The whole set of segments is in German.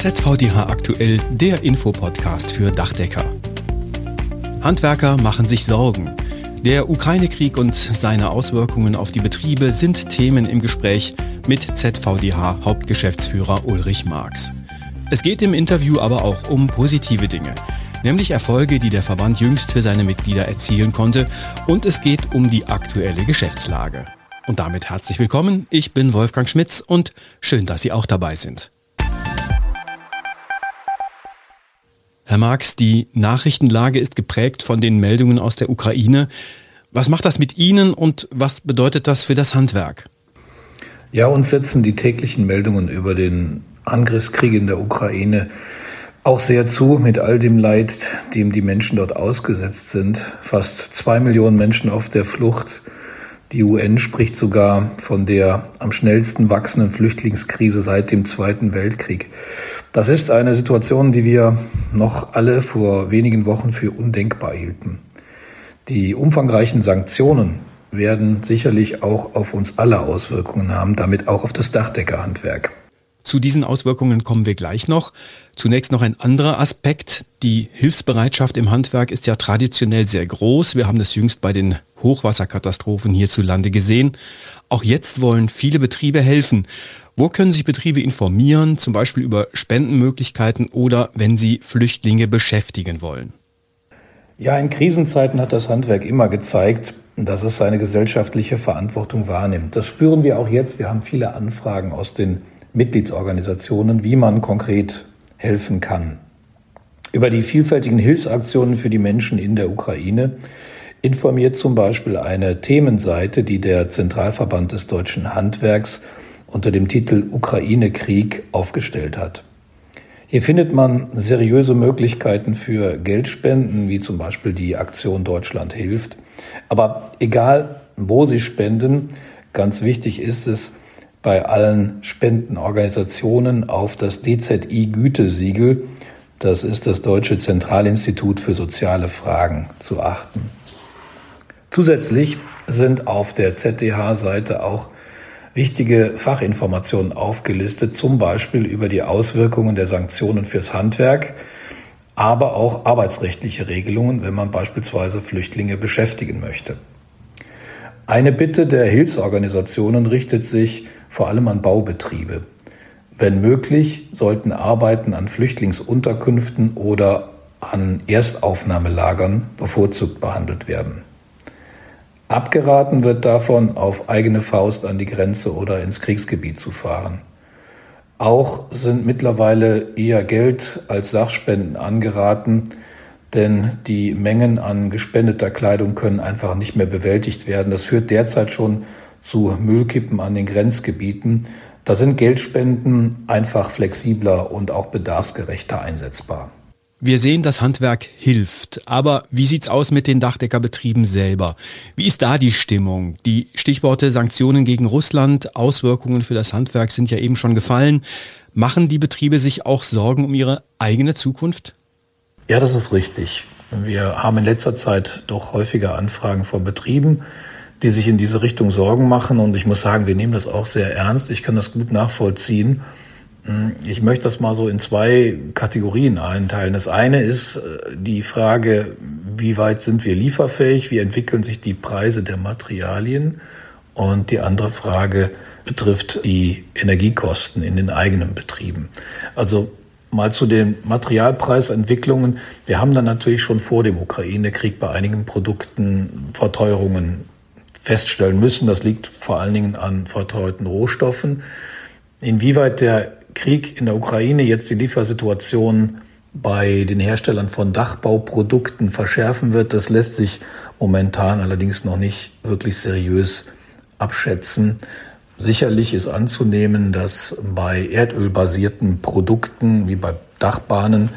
ZVDH aktuell, der Infopodcast für Dachdecker. Handwerker machen sich Sorgen. Der Ukraine-Krieg und seine Auswirkungen auf die Betriebe sind Themen im Gespräch mit ZVDH Hauptgeschäftsführer Ulrich Marx. Es geht im Interview aber auch um positive Dinge, nämlich Erfolge, die der Verband jüngst für seine Mitglieder erzielen konnte und es geht um die aktuelle Geschäftslage. Und damit herzlich willkommen, ich bin Wolfgang Schmitz und schön, dass Sie auch dabei sind. Herr Marx, die Nachrichtenlage ist geprägt von den Meldungen aus der Ukraine. Was macht das mit Ihnen und was bedeutet das für das Handwerk? Ja, uns setzen die täglichen Meldungen über den Angriffskrieg in der Ukraine auch sehr zu, mit all dem Leid, dem die Menschen dort ausgesetzt sind. Fast zwei Millionen Menschen auf der Flucht. Die UN spricht sogar von der am schnellsten wachsenden Flüchtlingskrise seit dem Zweiten Weltkrieg. Das ist eine Situation, die wir noch alle vor wenigen Wochen für undenkbar hielten. Die umfangreichen Sanktionen werden sicherlich auch auf uns alle Auswirkungen haben, damit auch auf das Dachdeckerhandwerk. Zu diesen Auswirkungen kommen wir gleich noch. Zunächst noch ein anderer Aspekt. Die Hilfsbereitschaft im Handwerk ist ja traditionell sehr groß. Wir haben das jüngst bei den Hochwasserkatastrophen hierzulande gesehen. Auch jetzt wollen viele Betriebe helfen. Wo können sich Betriebe informieren, zum Beispiel über Spendenmöglichkeiten oder wenn sie Flüchtlinge beschäftigen wollen? Ja, in Krisenzeiten hat das Handwerk immer gezeigt, dass es seine gesellschaftliche Verantwortung wahrnimmt. Das spüren wir auch jetzt. Wir haben viele Anfragen aus den Mitgliedsorganisationen, wie man konkret helfen kann. Über die vielfältigen Hilfsaktionen für die Menschen in der Ukraine informiert zum Beispiel eine Themenseite, die der Zentralverband des deutschen Handwerks unter dem Titel Ukraine-Krieg aufgestellt hat. Hier findet man seriöse Möglichkeiten für Geldspenden, wie zum Beispiel die Aktion Deutschland hilft. Aber egal, wo Sie spenden, ganz wichtig ist es, bei allen Spendenorganisationen auf das DZI-Gütesiegel, das ist das Deutsche Zentralinstitut für soziale Fragen, zu achten. Zusätzlich sind auf der ZDH-Seite auch wichtige Fachinformationen aufgelistet, zum Beispiel über die Auswirkungen der Sanktionen fürs Handwerk, aber auch arbeitsrechtliche Regelungen, wenn man beispielsweise Flüchtlinge beschäftigen möchte. Eine Bitte der Hilfsorganisationen richtet sich vor allem an Baubetriebe. Wenn möglich, sollten Arbeiten an Flüchtlingsunterkünften oder an Erstaufnahmelagern bevorzugt behandelt werden. Abgeraten wird davon, auf eigene Faust an die Grenze oder ins Kriegsgebiet zu fahren. Auch sind mittlerweile eher Geld als Sachspenden angeraten, denn die Mengen an gespendeter Kleidung können einfach nicht mehr bewältigt werden. Das führt derzeit schon zu Müllkippen an den Grenzgebieten. Da sind Geldspenden einfach flexibler und auch bedarfsgerechter einsetzbar. Wir sehen, das Handwerk hilft. Aber wie sieht's aus mit den Dachdeckerbetrieben selber? Wie ist da die Stimmung? Die Stichworte Sanktionen gegen Russland, Auswirkungen für das Handwerk sind ja eben schon gefallen. Machen die Betriebe sich auch Sorgen um ihre eigene Zukunft? Ja, das ist richtig. Wir haben in letzter Zeit doch häufiger Anfragen von Betrieben, die sich in diese Richtung Sorgen machen. Und ich muss sagen, wir nehmen das auch sehr ernst. Ich kann das gut nachvollziehen. Ich möchte das mal so in zwei Kategorien einteilen. Das eine ist äh, die Frage, wie weit sind wir lieferfähig, wie entwickeln sich die Preise der Materialien? Und die andere Frage betrifft die Energiekosten in den eigenen Betrieben. Also mal zu den Materialpreisentwicklungen. Wir haben dann natürlich schon vor dem Ukraine-Krieg bei einigen Produkten Verteuerungen feststellen müssen. Das liegt vor allen Dingen an verteuerten Rohstoffen. Inwieweit der Krieg in der Ukraine jetzt die Liefersituation bei den Herstellern von Dachbauprodukten verschärfen wird, das lässt sich momentan allerdings noch nicht wirklich seriös abschätzen. Sicherlich ist anzunehmen, dass bei erdölbasierten Produkten wie bei Dachbahnen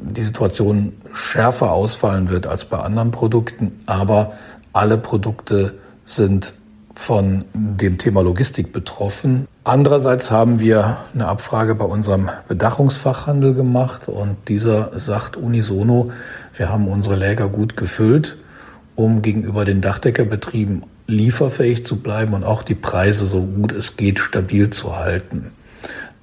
die Situation schärfer ausfallen wird als bei anderen Produkten, aber alle Produkte sind von dem Thema Logistik betroffen. Andererseits haben wir eine Abfrage bei unserem Bedachungsfachhandel gemacht und dieser sagt unisono, wir haben unsere Läger gut gefüllt, um gegenüber den Dachdeckerbetrieben lieferfähig zu bleiben und auch die Preise so gut es geht stabil zu halten.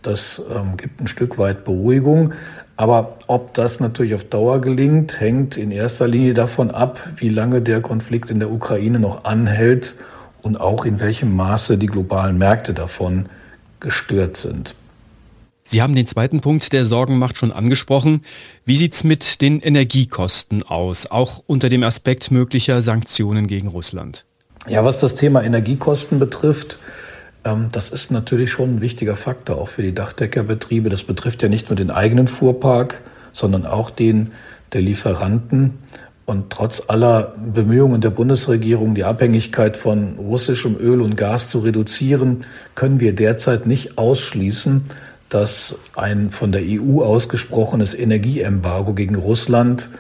Das ähm, gibt ein Stück weit Beruhigung. Aber ob das natürlich auf Dauer gelingt, hängt in erster Linie davon ab, wie lange der Konflikt in der Ukraine noch anhält und auch in welchem Maße die globalen Märkte davon gestört sind. Sie haben den zweiten Punkt der Sorgenmacht schon angesprochen. Wie sieht es mit den Energiekosten aus, auch unter dem Aspekt möglicher Sanktionen gegen Russland? Ja, was das Thema Energiekosten betrifft, das ist natürlich schon ein wichtiger Faktor auch für die Dachdeckerbetriebe. Das betrifft ja nicht nur den eigenen Fuhrpark, sondern auch den der Lieferanten. Und trotz aller Bemühungen der Bundesregierung, die Abhängigkeit von russischem Öl und Gas zu reduzieren, können wir derzeit nicht ausschließen, dass ein von der EU ausgesprochenes Energieembargo gegen Russland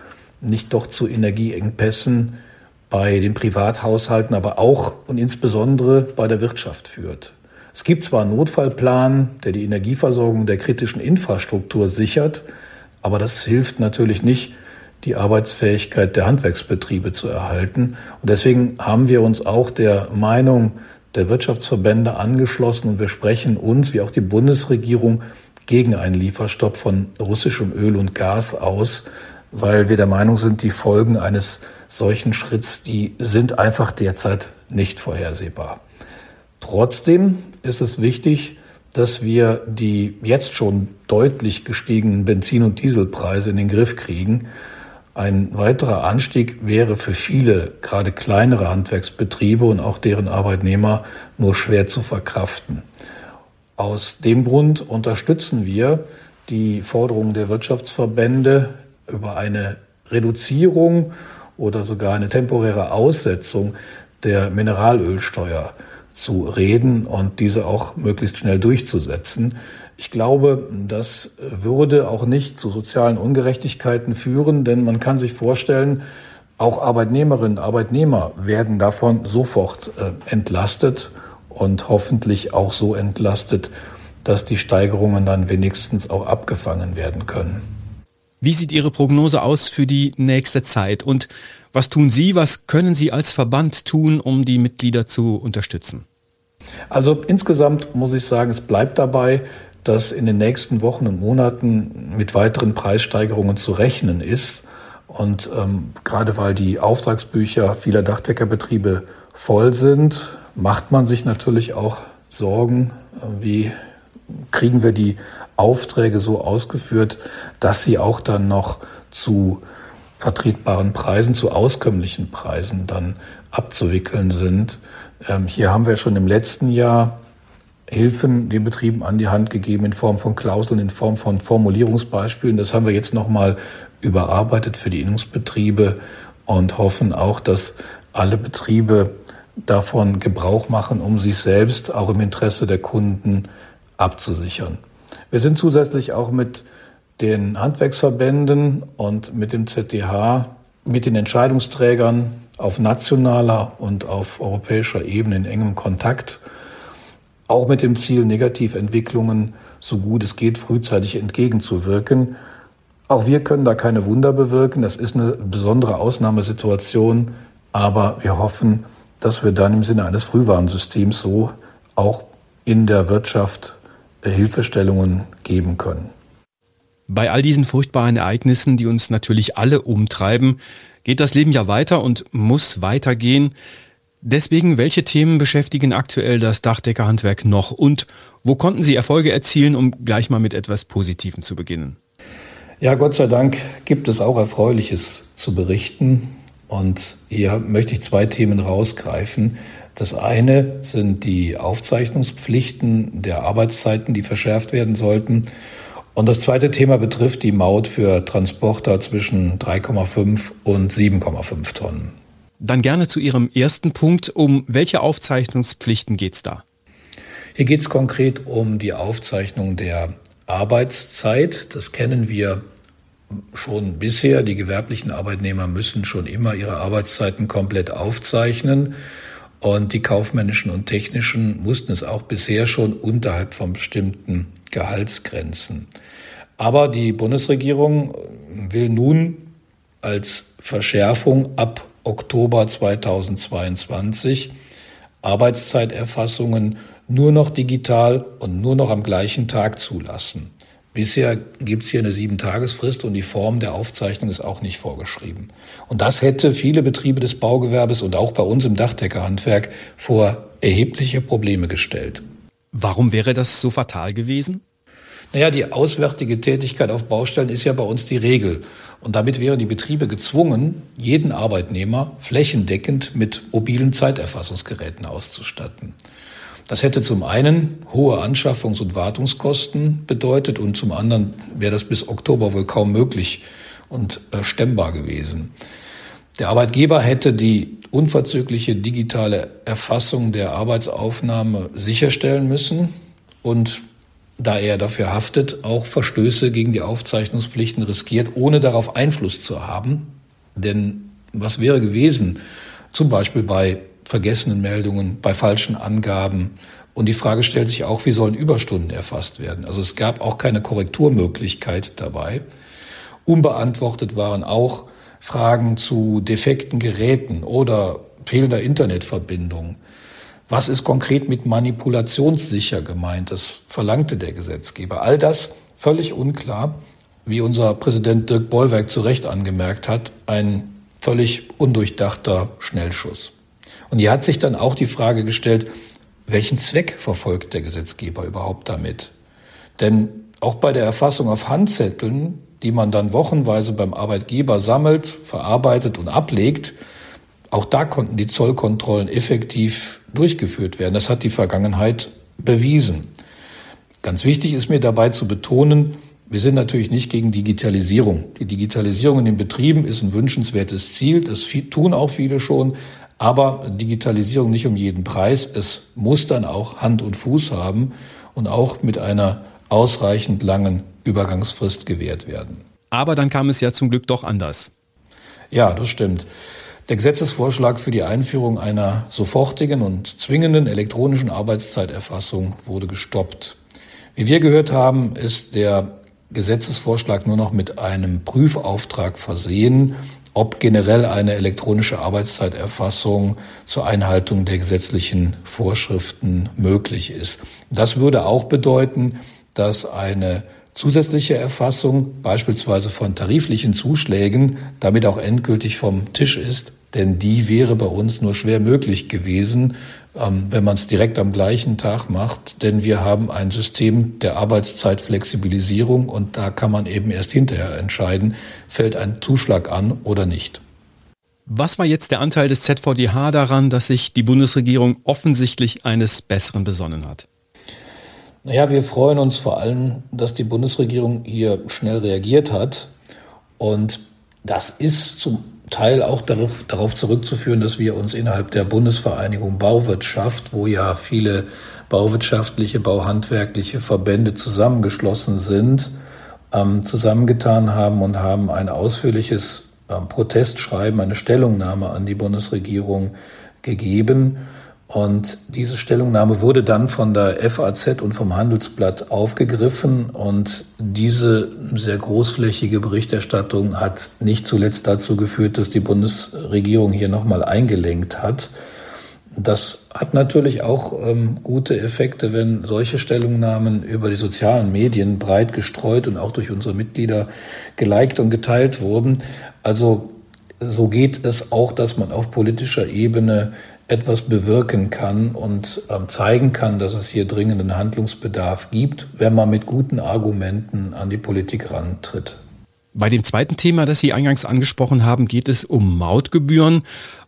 nicht doch zu Energieengpässen bei den Privathaushalten, aber auch und insbesondere bei der Wirtschaft führt. Es gibt zwar einen Notfallplan, der die Energieversorgung der kritischen Infrastruktur sichert, aber das hilft natürlich nicht, die Arbeitsfähigkeit der Handwerksbetriebe zu erhalten. Und deswegen haben wir uns auch der Meinung der Wirtschaftsverbände angeschlossen und wir sprechen uns, wie auch die Bundesregierung, gegen einen Lieferstopp von russischem Öl und Gas aus, weil wir der Meinung sind, die Folgen eines solchen Schritts, die sind einfach derzeit nicht vorhersehbar. Trotzdem ist es wichtig, dass wir die jetzt schon deutlich gestiegenen Benzin- und Dieselpreise in den Griff kriegen. Ein weiterer Anstieg wäre für viele, gerade kleinere Handwerksbetriebe und auch deren Arbeitnehmer nur schwer zu verkraften. Aus dem Grund unterstützen wir die Forderungen der Wirtschaftsverbände über eine Reduzierung oder sogar eine temporäre Aussetzung der Mineralölsteuer zu reden und diese auch möglichst schnell durchzusetzen. Ich glaube, das würde auch nicht zu sozialen Ungerechtigkeiten führen, denn man kann sich vorstellen, auch Arbeitnehmerinnen und Arbeitnehmer werden davon sofort äh, entlastet und hoffentlich auch so entlastet, dass die Steigerungen dann wenigstens auch abgefangen werden können. Wie sieht Ihre Prognose aus für die nächste Zeit und was tun Sie, was können Sie als Verband tun, um die Mitglieder zu unterstützen? Also insgesamt muss ich sagen, es bleibt dabei, dass in den nächsten Wochen und Monaten mit weiteren Preissteigerungen zu rechnen ist. Und ähm, gerade weil die Auftragsbücher vieler Dachdeckerbetriebe voll sind, macht man sich natürlich auch Sorgen, äh, wie kriegen wir die Aufträge so ausgeführt, dass sie auch dann noch zu vertretbaren Preisen, zu auskömmlichen Preisen dann abzuwickeln sind. Ähm, hier haben wir schon im letzten Jahr Hilfen den Betrieben an die Hand gegeben in Form von Klauseln, in Form von Formulierungsbeispielen. Das haben wir jetzt nochmal überarbeitet für die Innungsbetriebe und hoffen auch, dass alle Betriebe davon Gebrauch machen, um sich selbst auch im Interesse der Kunden abzusichern. Wir sind zusätzlich auch mit den Handwerksverbänden und mit dem ZDH, mit den Entscheidungsträgern auf nationaler und auf europäischer Ebene in engem Kontakt auch mit dem Ziel, Negativentwicklungen so gut es geht frühzeitig entgegenzuwirken. Auch wir können da keine Wunder bewirken. Das ist eine besondere Ausnahmesituation. Aber wir hoffen, dass wir dann im Sinne eines Frühwarnsystems so auch in der Wirtschaft Hilfestellungen geben können. Bei all diesen furchtbaren Ereignissen, die uns natürlich alle umtreiben, geht das Leben ja weiter und muss weitergehen. Deswegen, welche Themen beschäftigen aktuell das Dachdeckerhandwerk noch und wo konnten Sie Erfolge erzielen, um gleich mal mit etwas Positivem zu beginnen? Ja, Gott sei Dank gibt es auch Erfreuliches zu berichten. Und hier möchte ich zwei Themen rausgreifen. Das eine sind die Aufzeichnungspflichten der Arbeitszeiten, die verschärft werden sollten. Und das zweite Thema betrifft die Maut für Transporter zwischen 3,5 und 7,5 Tonnen. Dann gerne zu Ihrem ersten Punkt. Um welche Aufzeichnungspflichten geht es da? Hier geht es konkret um die Aufzeichnung der Arbeitszeit. Das kennen wir schon bisher. Die gewerblichen Arbeitnehmer müssen schon immer ihre Arbeitszeiten komplett aufzeichnen. Und die kaufmännischen und technischen mussten es auch bisher schon unterhalb von bestimmten Gehaltsgrenzen. Aber die Bundesregierung will nun als Verschärfung ab Oktober 2022 Arbeitszeiterfassungen nur noch digital und nur noch am gleichen Tag zulassen. Bisher gibt es hier eine Sieben-Tagesfrist und die Form der Aufzeichnung ist auch nicht vorgeschrieben. Und das hätte viele Betriebe des Baugewerbes und auch bei uns im Dachdeckerhandwerk vor erhebliche Probleme gestellt. Warum wäre das so fatal gewesen? Naja, die auswärtige Tätigkeit auf Baustellen ist ja bei uns die Regel. Und damit wären die Betriebe gezwungen, jeden Arbeitnehmer flächendeckend mit mobilen Zeiterfassungsgeräten auszustatten. Das hätte zum einen hohe Anschaffungs- und Wartungskosten bedeutet und zum anderen wäre das bis Oktober wohl kaum möglich und äh, stemmbar gewesen. Der Arbeitgeber hätte die unverzügliche digitale Erfassung der Arbeitsaufnahme sicherstellen müssen und da er dafür haftet, auch Verstöße gegen die Aufzeichnungspflichten riskiert, ohne darauf Einfluss zu haben. Denn was wäre gewesen, zum Beispiel bei vergessenen Meldungen, bei falschen Angaben? Und die Frage stellt sich auch, wie sollen Überstunden erfasst werden? Also es gab auch keine Korrekturmöglichkeit dabei. Unbeantwortet waren auch Fragen zu defekten Geräten oder fehlender Internetverbindung. Was ist konkret mit manipulationssicher gemeint? Das verlangte der Gesetzgeber. All das völlig unklar, wie unser Präsident Dirk Bollwerk zu Recht angemerkt hat, ein völlig undurchdachter Schnellschuss. Und hier hat sich dann auch die Frage gestellt, welchen Zweck verfolgt der Gesetzgeber überhaupt damit? Denn auch bei der Erfassung auf Handzetteln, die man dann wochenweise beim Arbeitgeber sammelt, verarbeitet und ablegt, auch da konnten die Zollkontrollen effektiv durchgeführt werden. Das hat die Vergangenheit bewiesen. Ganz wichtig ist mir dabei zu betonen, wir sind natürlich nicht gegen Digitalisierung. Die Digitalisierung in den Betrieben ist ein wünschenswertes Ziel. Das tun auch viele schon. Aber Digitalisierung nicht um jeden Preis. Es muss dann auch Hand und Fuß haben und auch mit einer ausreichend langen Übergangsfrist gewährt werden. Aber dann kam es ja zum Glück doch anders. Ja, das stimmt. Der Gesetzesvorschlag für die Einführung einer sofortigen und zwingenden elektronischen Arbeitszeiterfassung wurde gestoppt. Wie wir gehört haben, ist der Gesetzesvorschlag nur noch mit einem Prüfauftrag versehen, ob generell eine elektronische Arbeitszeiterfassung zur Einhaltung der gesetzlichen Vorschriften möglich ist. Das würde auch bedeuten, dass eine zusätzliche Erfassung beispielsweise von tariflichen Zuschlägen damit auch endgültig vom Tisch ist, denn die wäre bei uns nur schwer möglich gewesen, wenn man es direkt am gleichen Tag macht, denn wir haben ein System der Arbeitszeitflexibilisierung und da kann man eben erst hinterher entscheiden, fällt ein Zuschlag an oder nicht. Was war jetzt der Anteil des ZVDH daran, dass sich die Bundesregierung offensichtlich eines Besseren besonnen hat? Naja, wir freuen uns vor allem, dass die Bundesregierung hier schnell reagiert hat. Und das ist zum Teil auch darauf, zurückzuführen, dass wir uns innerhalb der Bundesvereinigung Bauwirtschaft, wo ja viele bauwirtschaftliche, bauhandwerkliche Verbände zusammengeschlossen sind, ähm, zusammengetan haben und haben ein ausführliches ähm, Protestschreiben, eine Stellungnahme an die Bundesregierung gegeben und diese Stellungnahme wurde dann von der FAZ und vom Handelsblatt aufgegriffen. Und diese sehr großflächige Berichterstattung hat nicht zuletzt dazu geführt, dass die Bundesregierung hier nochmal eingelenkt hat. Das hat natürlich auch ähm, gute Effekte, wenn solche Stellungnahmen über die sozialen Medien breit gestreut und auch durch unsere Mitglieder geliked und geteilt wurden. Also so geht es auch, dass man auf politischer Ebene etwas bewirken kann und ähm, zeigen kann, dass es hier dringenden Handlungsbedarf gibt, wenn man mit guten Argumenten an die Politik rantritt. Bei dem zweiten Thema, das Sie eingangs angesprochen haben, geht es um Mautgebühren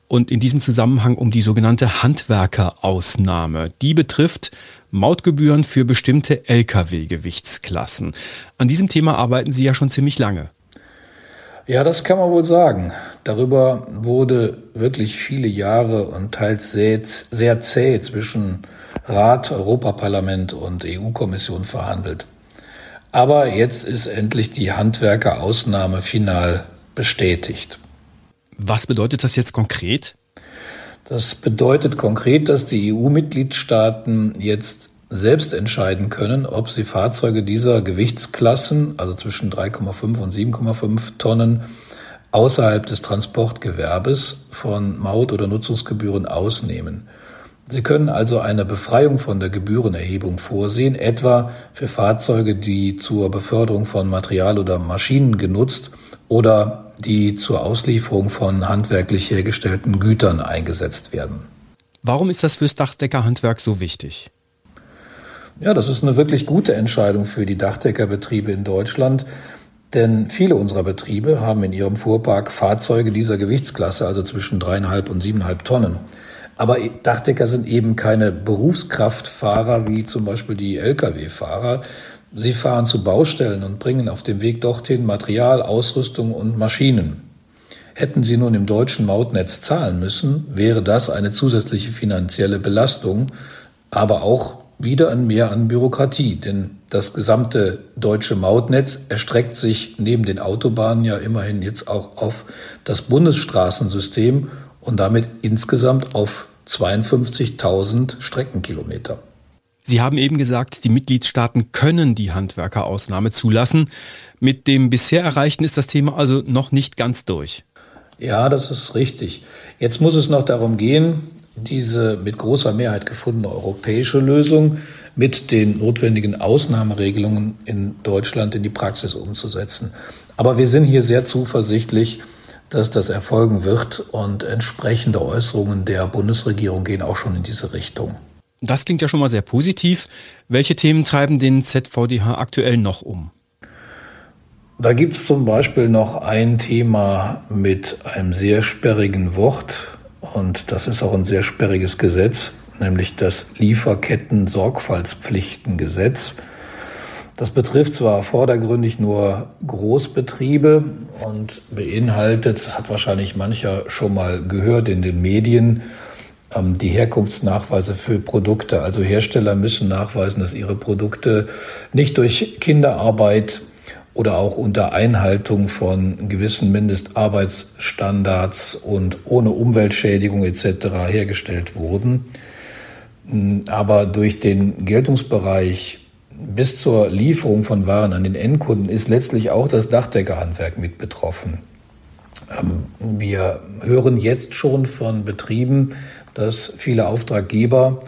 und in diesem Zusammenhang um die sogenannte Handwerkerausnahme. Die betrifft Mautgebühren für bestimmte Lkw-Gewichtsklassen. An diesem Thema arbeiten Sie ja schon ziemlich lange. Ja, das kann man wohl sagen. Darüber wurde wirklich viele Jahre und teils sehr, sehr zäh zwischen Rat, Europaparlament und EU-Kommission verhandelt. Aber jetzt ist endlich die Handwerkerausnahme final bestätigt. Was bedeutet das jetzt konkret? Das bedeutet konkret, dass die EU-Mitgliedstaaten jetzt selbst entscheiden können, ob sie Fahrzeuge dieser Gewichtsklassen, also zwischen 3,5 und 7,5 Tonnen, außerhalb des Transportgewerbes von Maut- oder Nutzungsgebühren ausnehmen. Sie können also eine Befreiung von der Gebührenerhebung vorsehen, etwa für Fahrzeuge, die zur Beförderung von Material oder Maschinen genutzt oder die zur Auslieferung von handwerklich hergestellten Gütern eingesetzt werden. Warum ist das fürs Dachdeckerhandwerk so wichtig? Ja, das ist eine wirklich gute Entscheidung für die Dachdeckerbetriebe in Deutschland. Denn viele unserer Betriebe haben in ihrem Fuhrpark Fahrzeuge dieser Gewichtsklasse, also zwischen dreieinhalb und siebeneinhalb Tonnen. Aber Dachdecker sind eben keine Berufskraftfahrer wie zum Beispiel die Lkw-Fahrer. Sie fahren zu Baustellen und bringen auf dem Weg dorthin Material, Ausrüstung und Maschinen. Hätten sie nun im deutschen Mautnetz zahlen müssen, wäre das eine zusätzliche finanzielle Belastung, aber auch wieder ein Mehr an Bürokratie, denn das gesamte deutsche Mautnetz erstreckt sich neben den Autobahnen ja immerhin jetzt auch auf das Bundesstraßensystem und damit insgesamt auf 52.000 Streckenkilometer. Sie haben eben gesagt, die Mitgliedstaaten können die Handwerkerausnahme zulassen. Mit dem bisher Erreichten ist das Thema also noch nicht ganz durch. Ja, das ist richtig. Jetzt muss es noch darum gehen, diese mit großer Mehrheit gefundene europäische Lösung mit den notwendigen Ausnahmeregelungen in Deutschland in die Praxis umzusetzen. Aber wir sind hier sehr zuversichtlich, dass das erfolgen wird und entsprechende Äußerungen der Bundesregierung gehen auch schon in diese Richtung. Das klingt ja schon mal sehr positiv. Welche Themen treiben den ZVDH aktuell noch um? Da gibt es zum Beispiel noch ein Thema mit einem sehr sperrigen Wort und das ist auch ein sehr sperriges Gesetz, nämlich das Lieferketten-Sorgfaltspflichtengesetz. Das betrifft zwar vordergründig nur Großbetriebe und beinhaltet, das hat wahrscheinlich mancher schon mal gehört in den Medien, ähm, die Herkunftsnachweise für Produkte. Also Hersteller müssen nachweisen, dass ihre Produkte nicht durch Kinderarbeit oder auch unter Einhaltung von gewissen Mindestarbeitsstandards und ohne Umweltschädigung etc. hergestellt wurden. Aber durch den Geltungsbereich bis zur Lieferung von Waren an den Endkunden ist letztlich auch das Dachdeckerhandwerk mit betroffen. Ähm, wir hören jetzt schon von Betrieben, dass viele Auftraggeber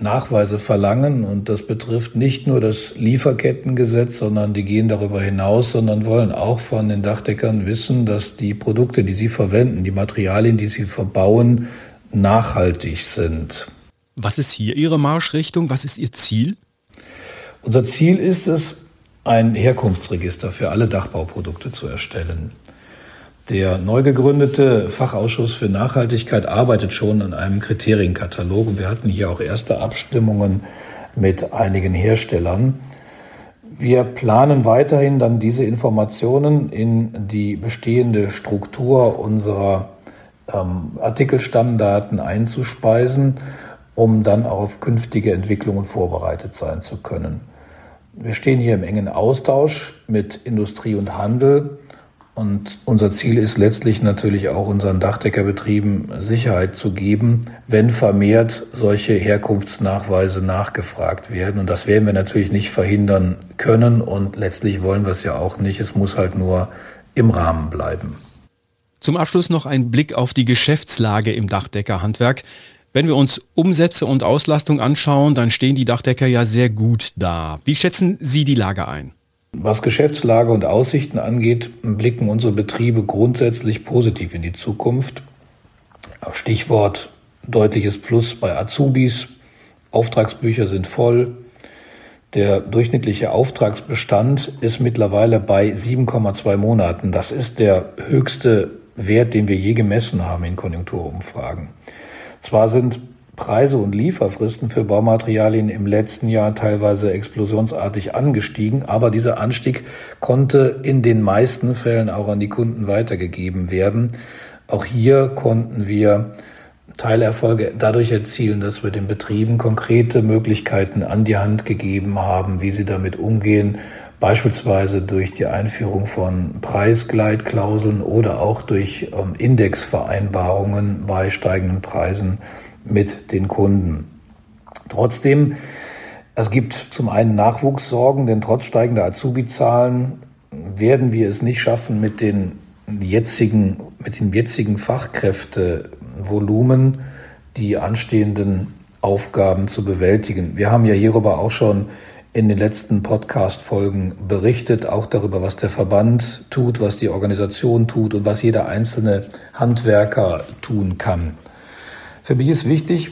Nachweise verlangen und das betrifft nicht nur das Lieferkettengesetz, sondern die gehen darüber hinaus, sondern wollen auch von den Dachdeckern wissen, dass die Produkte, die sie verwenden, die Materialien, die sie verbauen, nachhaltig sind. Was ist hier Ihre Marschrichtung? Was ist Ihr Ziel? Unser Ziel ist es, ein Herkunftsregister für alle Dachbauprodukte zu erstellen. Der neu gegründete Fachausschuss für Nachhaltigkeit arbeitet schon an einem Kriterienkatalog wir hatten hier auch erste Abstimmungen mit einigen Herstellern. Wir planen weiterhin dann diese Informationen in die bestehende Struktur unserer ähm, Artikelstammdaten einzuspeisen, um dann auf künftige Entwicklungen vorbereitet sein zu können. Wir stehen hier im engen Austausch mit Industrie und Handel und unser Ziel ist letztlich natürlich auch unseren Dachdeckerbetrieben Sicherheit zu geben, wenn vermehrt solche Herkunftsnachweise nachgefragt werden. Und das werden wir natürlich nicht verhindern können und letztlich wollen wir es ja auch nicht. Es muss halt nur im Rahmen bleiben. Zum Abschluss noch ein Blick auf die Geschäftslage im Dachdeckerhandwerk. Wenn wir uns Umsätze und Auslastung anschauen, dann stehen die Dachdecker ja sehr gut da. Wie schätzen Sie die Lage ein? Was Geschäftslage und Aussichten angeht, blicken unsere Betriebe grundsätzlich positiv in die Zukunft. Stichwort deutliches Plus bei Azubis. Auftragsbücher sind voll. Der durchschnittliche Auftragsbestand ist mittlerweile bei 7,2 Monaten. Das ist der höchste Wert, den wir je gemessen haben in Konjunkturumfragen. Zwar sind Preise und Lieferfristen für Baumaterialien im letzten Jahr teilweise explosionsartig angestiegen, aber dieser Anstieg konnte in den meisten Fällen auch an die Kunden weitergegeben werden. Auch hier konnten wir Teilerfolge dadurch erzielen, dass wir den Betrieben konkrete Möglichkeiten an die Hand gegeben haben, wie sie damit umgehen, beispielsweise durch die Einführung von Preisgleitklauseln oder auch durch ähm, Indexvereinbarungen bei steigenden Preisen mit den Kunden. Trotzdem, es gibt zum einen Nachwuchssorgen, denn trotz steigender Azubi-Zahlen werden wir es nicht schaffen, mit den jetzigen, mit dem jetzigen Fachkräftevolumen die anstehenden Aufgaben zu bewältigen. Wir haben ja hierüber auch schon in den letzten Podcast-Folgen berichtet, auch darüber, was der Verband tut, was die Organisation tut und was jeder einzelne Handwerker tun kann. Für mich ist wichtig,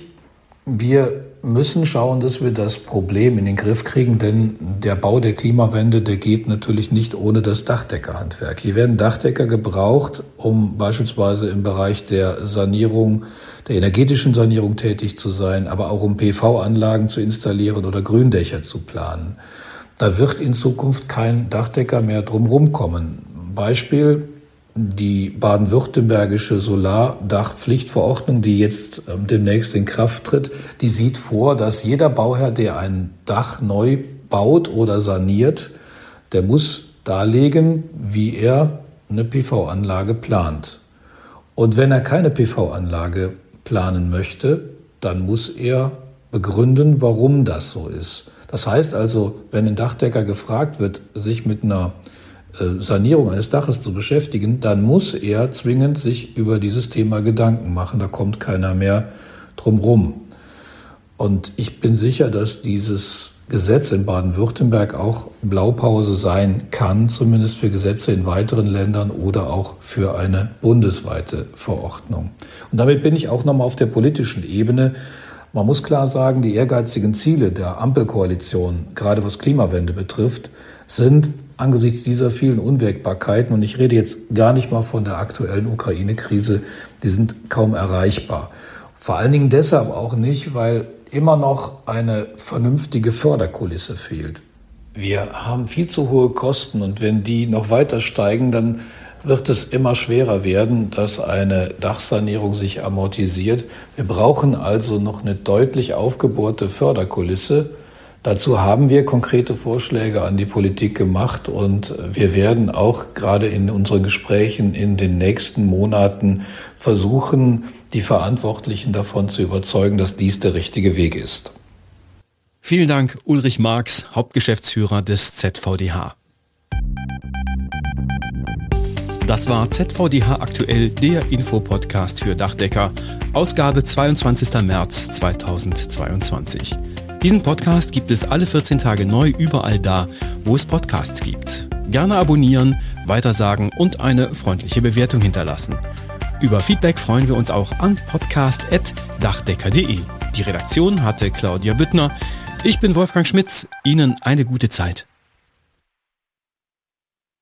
wir müssen schauen, dass wir das Problem in den Griff kriegen, denn der Bau der Klimawende, der geht natürlich nicht ohne das Dachdeckerhandwerk. Hier werden Dachdecker gebraucht, um beispielsweise im Bereich der Sanierung, der energetischen Sanierung tätig zu sein, aber auch um PV-Anlagen zu installieren oder Gründächer zu planen. Da wird in Zukunft kein Dachdecker mehr drumherum kommen. Beispiel, die baden-württembergische Solardachpflichtverordnung, die jetzt ähm, demnächst in Kraft tritt, die sieht vor, dass jeder Bauherr, der ein Dach neu baut oder saniert, der muss darlegen, wie er eine PV-Anlage plant. Und wenn er keine PV-Anlage planen möchte, dann muss er begründen, warum das so ist. Das heißt also, wenn ein Dachdecker gefragt wird, sich mit einer Sanierung eines Daches zu beschäftigen, dann muss er zwingend sich über dieses Thema Gedanken machen. Da kommt keiner mehr drum rum. Und ich bin sicher, dass dieses Gesetz in Baden-Württemberg auch Blaupause sein kann, zumindest für Gesetze in weiteren Ländern oder auch für eine bundesweite Verordnung. Und damit bin ich auch nochmal auf der politischen Ebene. Man muss klar sagen, die ehrgeizigen Ziele der Ampelkoalition, gerade was Klimawende betrifft, sind angesichts dieser vielen Unwägbarkeiten, und ich rede jetzt gar nicht mal von der aktuellen Ukraine-Krise, die sind kaum erreichbar. Vor allen Dingen deshalb auch nicht, weil immer noch eine vernünftige Förderkulisse fehlt. Wir haben viel zu hohe Kosten und wenn die noch weiter steigen, dann wird es immer schwerer werden, dass eine Dachsanierung sich amortisiert. Wir brauchen also noch eine deutlich aufgebohrte Förderkulisse. Dazu haben wir konkrete Vorschläge an die Politik gemacht und wir werden auch gerade in unseren Gesprächen in den nächsten Monaten versuchen, die Verantwortlichen davon zu überzeugen, dass dies der richtige Weg ist. Vielen Dank, Ulrich Marx, Hauptgeschäftsführer des ZVDH. Das war ZVDH aktuell, der Infopodcast für Dachdecker, Ausgabe 22. März 2022. Diesen Podcast gibt es alle 14 Tage neu überall da, wo es Podcasts gibt. Gerne abonnieren, weitersagen und eine freundliche Bewertung hinterlassen. Über Feedback freuen wir uns auch an podcast.dachdecker.de. Die Redaktion hatte Claudia Büttner. Ich bin Wolfgang Schmitz. Ihnen eine gute Zeit.